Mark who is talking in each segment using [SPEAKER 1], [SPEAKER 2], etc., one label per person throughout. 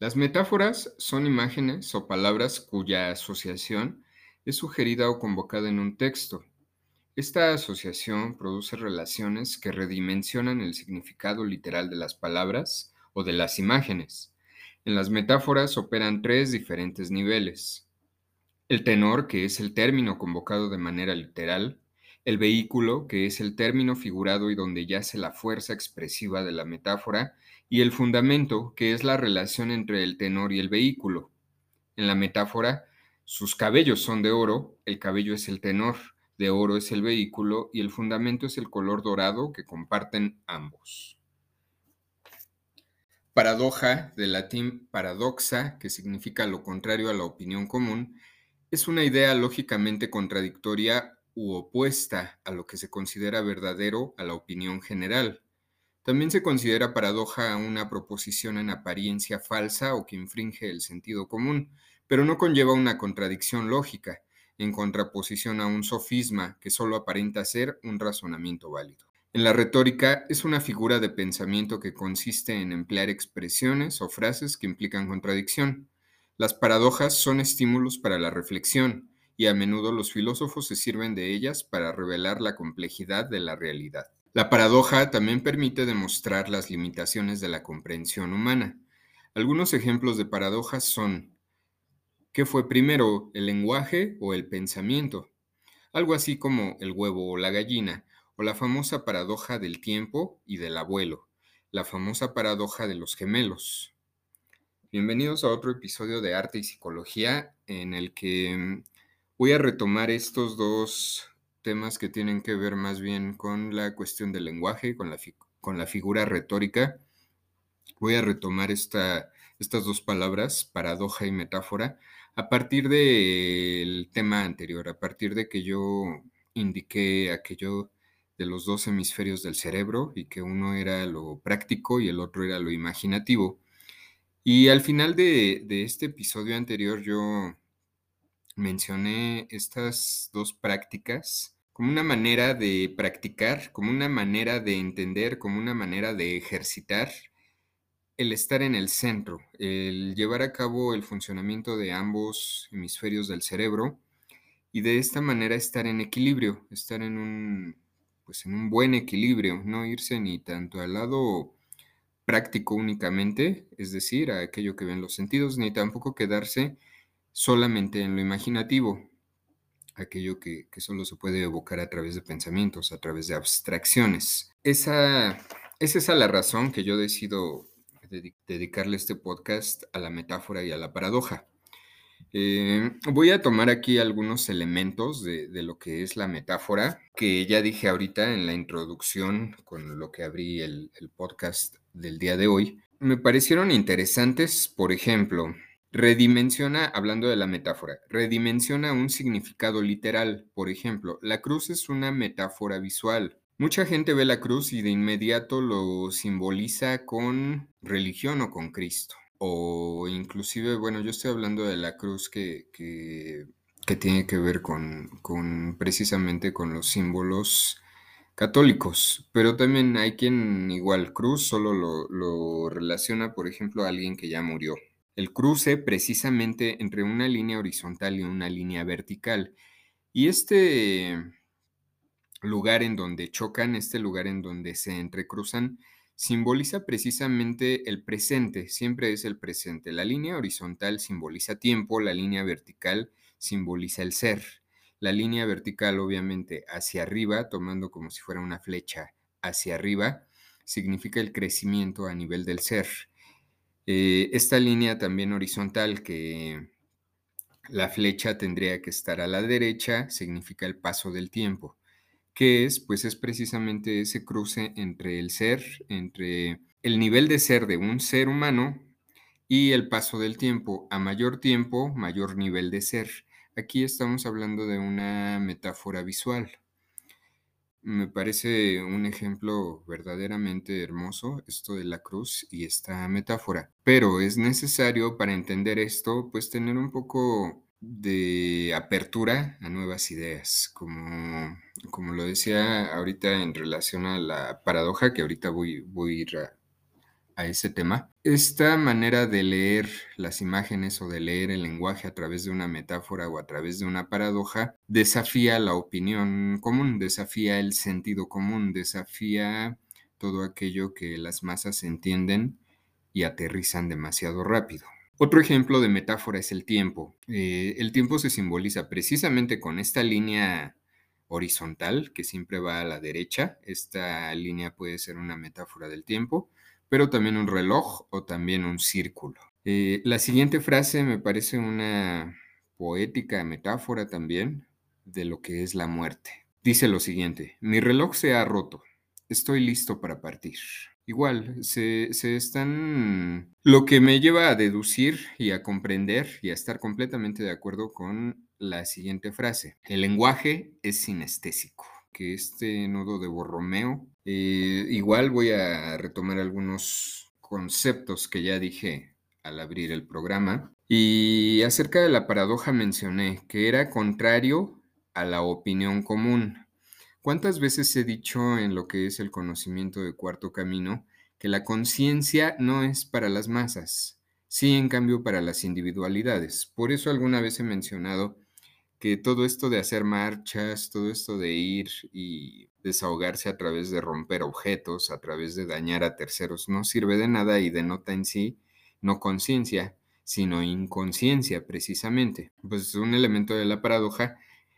[SPEAKER 1] Las metáforas son imágenes o palabras cuya asociación es sugerida o convocada en un texto. Esta asociación produce relaciones que redimensionan el significado literal de las palabras o de las imágenes. En las metáforas operan tres diferentes niveles. El tenor, que es el término convocado de manera literal, el vehículo, que es el término figurado y donde yace la fuerza expresiva de la metáfora, y el fundamento, que es la relación entre el tenor y el vehículo. En la metáfora, sus cabellos son de oro, el cabello es el tenor, de oro es el vehículo y el fundamento es el color dorado que comparten ambos. Paradoja, del latín paradoxa, que significa lo contrario a la opinión común, es una idea lógicamente contradictoria u opuesta a lo que se considera verdadero a la opinión general. También se considera paradoja una proposición en apariencia falsa o que infringe el sentido común, pero no conlleva una contradicción lógica, en contraposición a un sofisma que solo aparenta ser un razonamiento válido. En la retórica es una figura de pensamiento que consiste en emplear expresiones o frases que implican contradicción. Las paradojas son estímulos para la reflexión, y a menudo los filósofos se sirven de ellas para revelar la complejidad de la realidad. La paradoja también permite demostrar las limitaciones de la comprensión humana. Algunos ejemplos de paradojas son, ¿qué fue primero, el lenguaje o el pensamiento? Algo así como el huevo o la gallina, o la famosa paradoja del tiempo y del abuelo, la famosa paradoja de los gemelos. Bienvenidos a otro episodio de Arte y Psicología en el que mm, voy a retomar estos dos temas que tienen que ver más bien con la cuestión del lenguaje, con la, con la figura retórica. Voy a retomar esta, estas dos palabras, paradoja y metáfora, a partir del tema anterior, a partir de que yo indiqué aquello de los dos hemisferios del cerebro y que uno era lo práctico y el otro era lo imaginativo. Y al final de, de este episodio anterior yo mencioné estas dos prácticas como una manera de practicar, como una manera de entender, como una manera de ejercitar el estar en el centro, el llevar a cabo el funcionamiento de ambos hemisferios del cerebro y de esta manera estar en equilibrio, estar en un, pues en un buen equilibrio, no irse ni tanto al lado práctico únicamente, es decir, a aquello que ven los sentidos, ni tampoco quedarse solamente en lo imaginativo, aquello que, solo se puede evocar a través de pensamientos, a través de abstracciones. Esa, es esa la razón que yo decido dedicarle este podcast a la metáfora y a la paradoja. Eh, voy a tomar aquí algunos elementos de, lo que es la metáfora, que ya dije ahorita en la introducción con lo que abrí el podcast del día de hoy. Me parecieron interesantes, por ejemplo, Redimensiona, hablando de la metáfora, redimensiona un significado literal. Por ejemplo, la cruz es una metáfora visual. Mucha gente ve la cruz y de inmediato lo simboliza con religión o con Cristo. O inclusive, bueno, yo estoy hablando de la cruz que, que, tiene que ver con, con precisamente con los símbolos católicos, pero también hay quien igual cruz solo lo, lo relaciona, por ejemplo, a alguien que ya murió el cruce precisamente entre una línea horizontal y una línea vertical. Y este lugar en donde chocan, este lugar en donde se entrecruzan, simboliza precisamente el presente, siempre es el presente. La línea horizontal simboliza tiempo, la línea vertical simboliza el ser. La línea vertical, obviamente, hacia arriba, tomando como si fuera una flecha hacia arriba, significa el crecimiento a nivel del ser. Eh, esta línea también horizontal que la flecha tendría que estar a la derecha significa el paso del tiempo. ¿Qué es? Pues es precisamente ese cruce entre el ser, entre el nivel de ser de un ser humano y el paso del tiempo. A mayor tiempo, mayor nivel de ser. Aquí estamos hablando de una metáfora visual. Me parece un ejemplo verdaderamente hermoso esto de la cruz y esta metáfora. Pero es necesario para entender esto, pues tener un poco de apertura a nuevas ideas, como, como lo decía ahorita en relación a la paradoja, que ahorita voy, voy a ese tema. Esta manera de leer las imágenes o de leer el lenguaje a través de una metáfora o a través de una paradoja desafía la opinión común, desafía el sentido común, desafía todo aquello que las masas entienden y aterrizan demasiado rápido. Otro ejemplo de metáfora es el tiempo. Eh, el tiempo se simboliza precisamente con esta línea horizontal que siempre va a la derecha. Esta línea puede ser una metáfora del tiempo, pero también un reloj o también un círculo. Eh, la siguiente frase me parece una poética metáfora también de lo que es la muerte. Dice lo siguiente, mi reloj se ha roto, estoy listo para partir. Igual, se, se, están... Lo que me lleva a deducir y a comprender y a estar completamente de acuerdo con la siguiente frase. El lenguaje es sinestésico. Que este nodo de Borromeo, eh, igual voy a retomar algunos conceptos que ya dije al abrir el programa. Y acerca de la paradoja mencioné que era contrario a la opinión común. ¿Cuántas veces he dicho en lo que es el conocimiento de cuarto camino que la conciencia no es para las masas, sí en cambio para las individualidades? Por eso alguna vez he mencionado que todo esto de hacer marchas, todo esto de ir y desahogarse a través de romper objetos, a través de dañar a terceros, no sirve de nada y denota en sí no conciencia, sino inconsciencia precisamente. Pues un elemento de la paradoja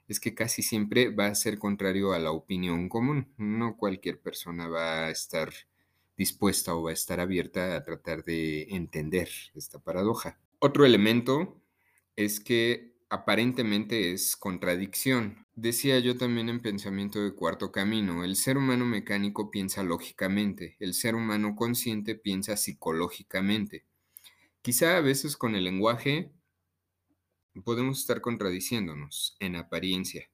[SPEAKER 1] es que casi siempre va a ser contrario a la opinión común. No cualquier persona va a estar dispuesta o va a estar abierta a tratar de entender esta paradoja. Otro elemento es que aparentemente es contradicción. Decía yo también en Pensamiento de Cuarto Camino, el ser humano mecánico piensa lógicamente, el ser humano consciente piensa psicológicamente. Quizá a veces con el lenguaje podemos estar contradiciéndonos en apariencia,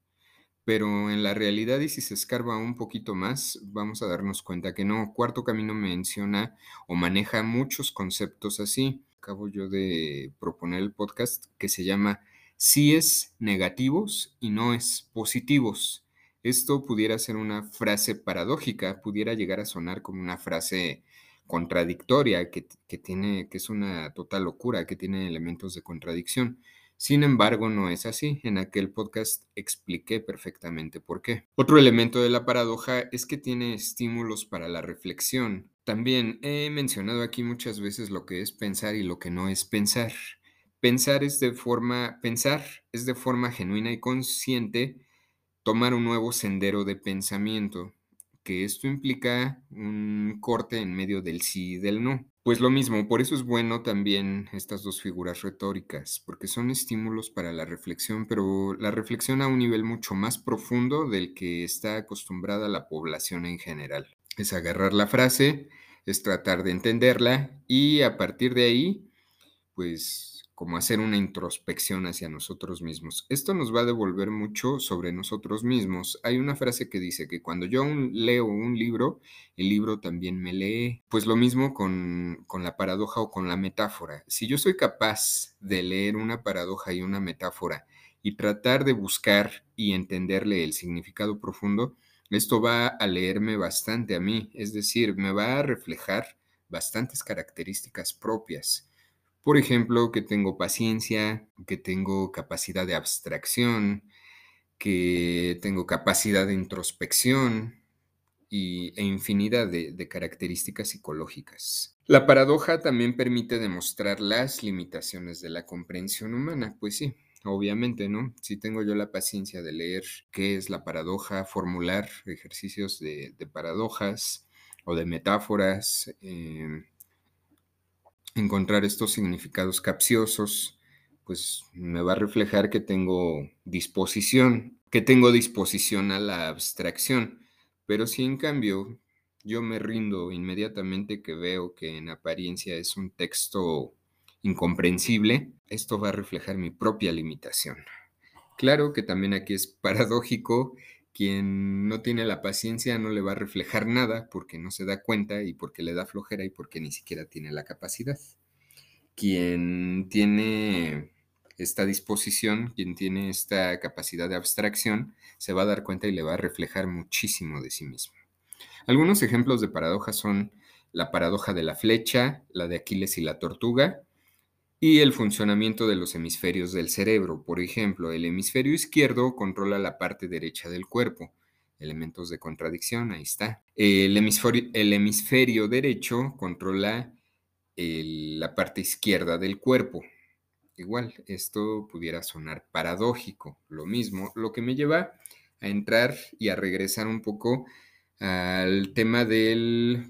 [SPEAKER 1] pero en la realidad y si se escarba un poquito más, vamos a darnos cuenta que no. Cuarto Camino menciona o maneja muchos conceptos así. Acabo yo de proponer el podcast que se llama sí es negativos y no es positivos. Esto pudiera ser una frase paradójica, pudiera llegar a sonar como una frase contradictoria, que, tiene, que es una total locura, que tiene elementos de contradicción. Sin embargo, no es así. En aquel podcast expliqué perfectamente por qué. Otro elemento de la paradoja es que tiene estímulos para la reflexión. También he mencionado aquí muchas veces lo que es pensar y lo que no es pensar. Pensar es de forma, pensar es de forma genuina y consciente tomar un nuevo sendero de pensamiento, que esto implica un corte en medio del sí y del no. Pues lo mismo, por eso es bueno también estas dos figuras retóricas, porque son estímulos para la reflexión, pero la reflexión a un nivel mucho más profundo del que está acostumbrada la población en general. Es agarrar la frase, es tratar de entenderla y a partir de ahí, pues como hacer una introspección hacia nosotros mismos. Esto nos va a devolver mucho sobre nosotros mismos. Hay una frase que dice que cuando yo leo un libro, el libro también me lee. Pues lo mismo con, con la paradoja o con la metáfora. Si yo soy capaz de leer una paradoja y una metáfora y tratar de buscar y entenderle el significado profundo, esto va a leerme bastante a mí, es decir, me va a reflejar bastantes características propias por ejemplo, que tengo paciencia, que tengo capacidad de abstracción, que tengo capacidad de introspección y, e infinidad de, características psicológicas. La paradoja también permite demostrar las limitaciones de la comprensión humana, pues sí, obviamente, ¿no? Si tengo yo la paciencia de leer qué es la paradoja, formular ejercicios de, paradojas o de metáforas, eh, encontrar estos significados capciosos, pues me va a reflejar que tengo disposición, que tengo disposición a la abstracción. Pero si en cambio yo me rindo inmediatamente que veo que en apariencia es un texto incomprensible, esto va a reflejar mi propia limitación. Claro que también aquí es paradójico, quien no tiene la paciencia no le va a reflejar nada porque no se da cuenta y porque le da flojera y porque ni siquiera tiene la capacidad. Quien tiene esta disposición, quien tiene esta capacidad de abstracción, se va a dar cuenta y le va a reflejar muchísimo de sí mismo. Algunos ejemplos de paradojas son la paradoja de la flecha, la de Aquiles y la tortuga, y el funcionamiento de los hemisferios del cerebro. Por ejemplo, el hemisferio izquierdo controla la parte derecha del cuerpo. Elementos de contradicción, ahí está. El hemisferio, derecho controla la parte izquierda del cuerpo. Igual, esto pudiera sonar paradójico. Lo mismo, lo que me lleva a entrar y a regresar un poco al tema de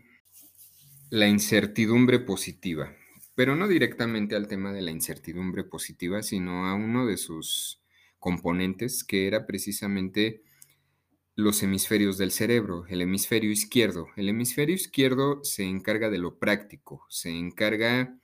[SPEAKER 1] la incertidumbre positiva pero no directamente al tema de la incertidumbre positiva, sino a uno de sus componentes, que era precisamente los hemisferios del cerebro, el hemisferio izquierdo. El hemisferio izquierdo se encarga de lo práctico, se encarga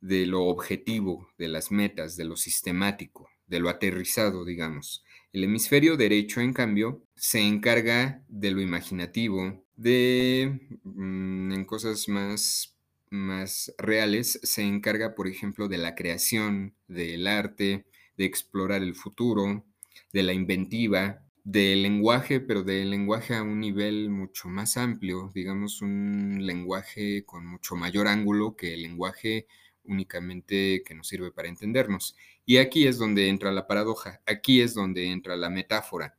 [SPEAKER 1] de lo objetivo, de las metas, de lo sistemático, de lo aterrizado, digamos. El hemisferio derecho, en cambio, se encarga de lo imaginativo, de mm, en cosas más más reales se encarga, por ejemplo, de la creación, del arte, de explorar el futuro, de la inventiva, del lenguaje, pero del lenguaje a un nivel mucho más amplio, digamos un lenguaje con mucho mayor ángulo que el lenguaje únicamente que nos sirve para entendernos. Y aquí es donde entra la paradoja, aquí es donde entra la metáfora,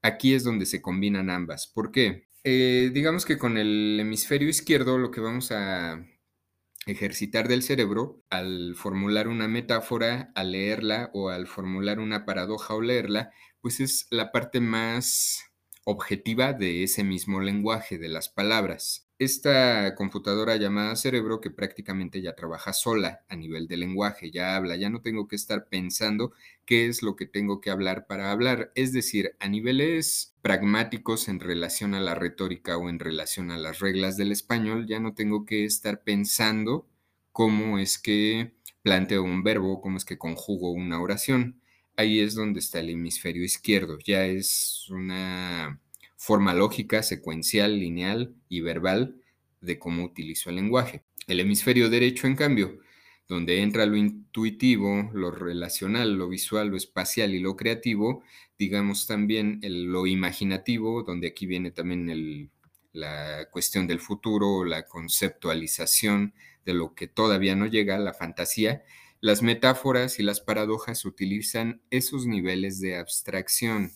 [SPEAKER 1] aquí es donde se combinan ambas. ¿Por qué? Eh, digamos que con el hemisferio izquierdo lo que vamos a ejercitar del cerebro al formular una metáfora, al leerla o al formular una paradoja o leerla, pues es la parte más objetiva de ese mismo lenguaje, de las palabras esta computadora llamada cerebro que prácticamente ya trabaja sola a nivel de lenguaje, ya habla, ya no tengo que estar pensando qué es lo que tengo que hablar para hablar, es decir, a niveles pragmáticos en relación a la retórica o en relación a las reglas del español, ya no tengo que estar pensando cómo es que planteo un verbo, cómo es que conjugo una oración. Ahí es donde está el hemisferio izquierdo, ya es una forma lógica, secuencial, lineal y verbal de cómo utilizo el lenguaje. El hemisferio derecho, en cambio, donde entra lo intuitivo, lo relacional, lo visual, lo espacial y lo creativo, digamos también lo imaginativo, donde aquí viene también la cuestión del futuro, la conceptualización de lo que todavía no llega, la fantasía, las metáforas y las paradojas utilizan esos niveles de abstracción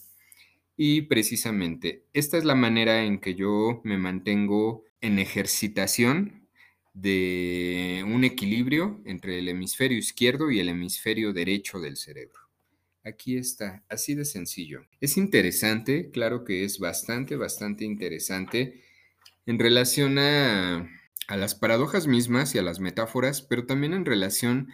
[SPEAKER 1] y precisamente esta es la manera en que yo me mantengo en ejercitación de un equilibrio entre el hemisferio izquierdo y el hemisferio derecho del cerebro. Aquí está, así de sencillo. Es interesante, claro que es bastante, bastante interesante en relación a, a las paradojas mismas y a las metáforas, pero también en relación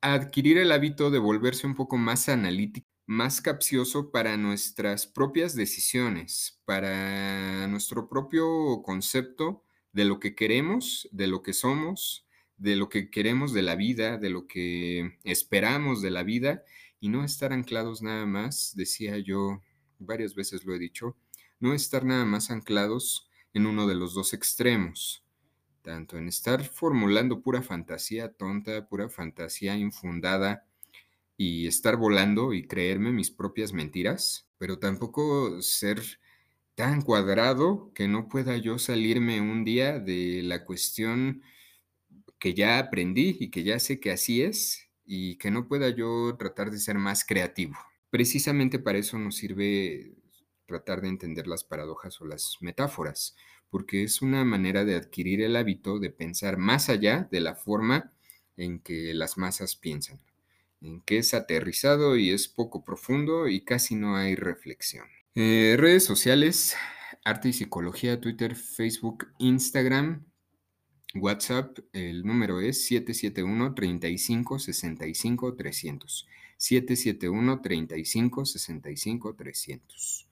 [SPEAKER 1] a adquirir el hábito de volverse un poco más analítico más capcioso para nuestras propias decisiones, para nuestro propio concepto de lo que queremos, de lo que somos, de lo que queremos de la vida, de lo que esperamos de la vida y no estar anclados nada más, decía yo, varias veces lo he dicho, no estar nada más anclados en uno de los dos extremos, tanto en estar formulando pura fantasía tonta, pura fantasía infundada, y estar volando y creerme mis propias mentiras, pero tampoco ser tan cuadrado que no pueda yo salirme un día de la cuestión que ya aprendí y que ya sé que así es y que no pueda yo tratar de ser más creativo. Precisamente para eso nos sirve tratar de entender las paradojas o las metáforas, porque es una manera de adquirir el hábito de pensar más allá de la forma en que las masas piensan en que es aterrizado y es poco profundo y casi no hay reflexión. Eh, redes sociales, arte y psicología, Twitter, Facebook, Instagram, WhatsApp, el número es 771 35 65 300. 771 35 65 300.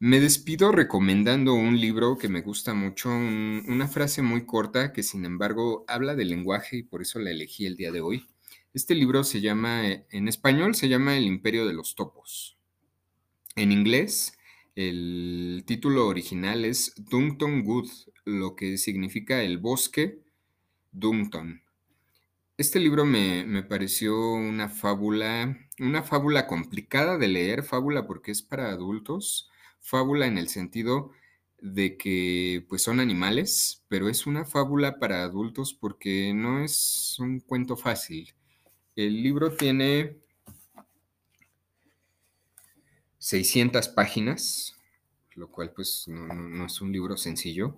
[SPEAKER 1] Me despido recomendando un libro que me gusta mucho, una frase muy corta que sin embargo habla del lenguaje y por eso la elegí el día de hoy. Este libro se llama, eh, en español se llama El Imperio de los Topos. En inglés, el título original es Duncton Wood, lo que significa el bosque Duncton. Este libro me, me, pareció una fábula, una fábula complicada de leer, fábula porque es para adultos, fábula en el sentido de que pues son animales, pero es una fábula para adultos porque no es un cuento fácil. El libro tiene 600 páginas, lo cual pues no, es un libro sencillo,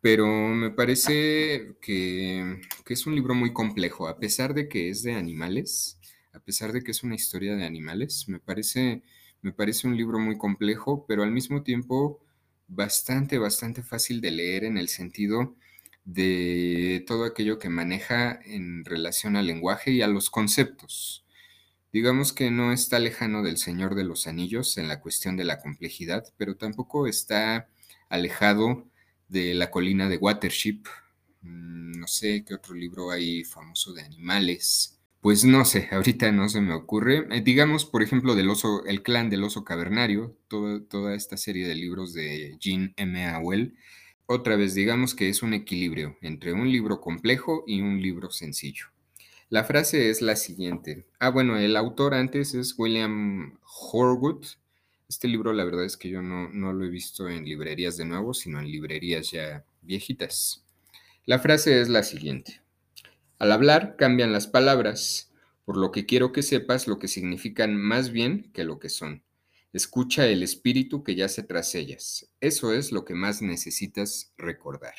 [SPEAKER 1] pero me parece que, que es un libro muy complejo, a pesar de que es de animales, a pesar de que es una historia de animales, me parece, me parece un libro muy complejo, pero al mismo tiempo bastante, bastante fácil de leer en el sentido de todo aquello que maneja en relación al lenguaje y a los conceptos. Digamos que no está lejano del Señor de los Anillos en la cuestión de la complejidad, pero tampoco está alejado de la colina de Watership. Mm, no sé qué otro libro hay famoso de animales. Pues no sé, ahorita no se me ocurre. Eh, digamos, por ejemplo, del oso, el clan del oso cavernario, toda esta serie de libros de Jean M. Awell. Otra vez, digamos que es un equilibrio entre un libro complejo y un libro sencillo. La frase es la siguiente. Ah, bueno, el autor antes es William Horwood. Este libro, la verdad es que yo no, no lo he visto en librerías de nuevo, sino en librerías ya viejitas. La frase es la siguiente. Al hablar cambian las palabras, por lo que quiero que sepas lo que significan más bien que lo que son. Escucha el espíritu que yace tras ellas. Eso es lo que más necesitas recordar.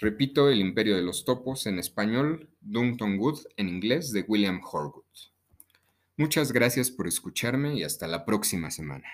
[SPEAKER 1] Repito, El Imperio de los Topos en español, Dunton Wood en inglés de William Horwood. Muchas gracias por escucharme y hasta la próxima semana.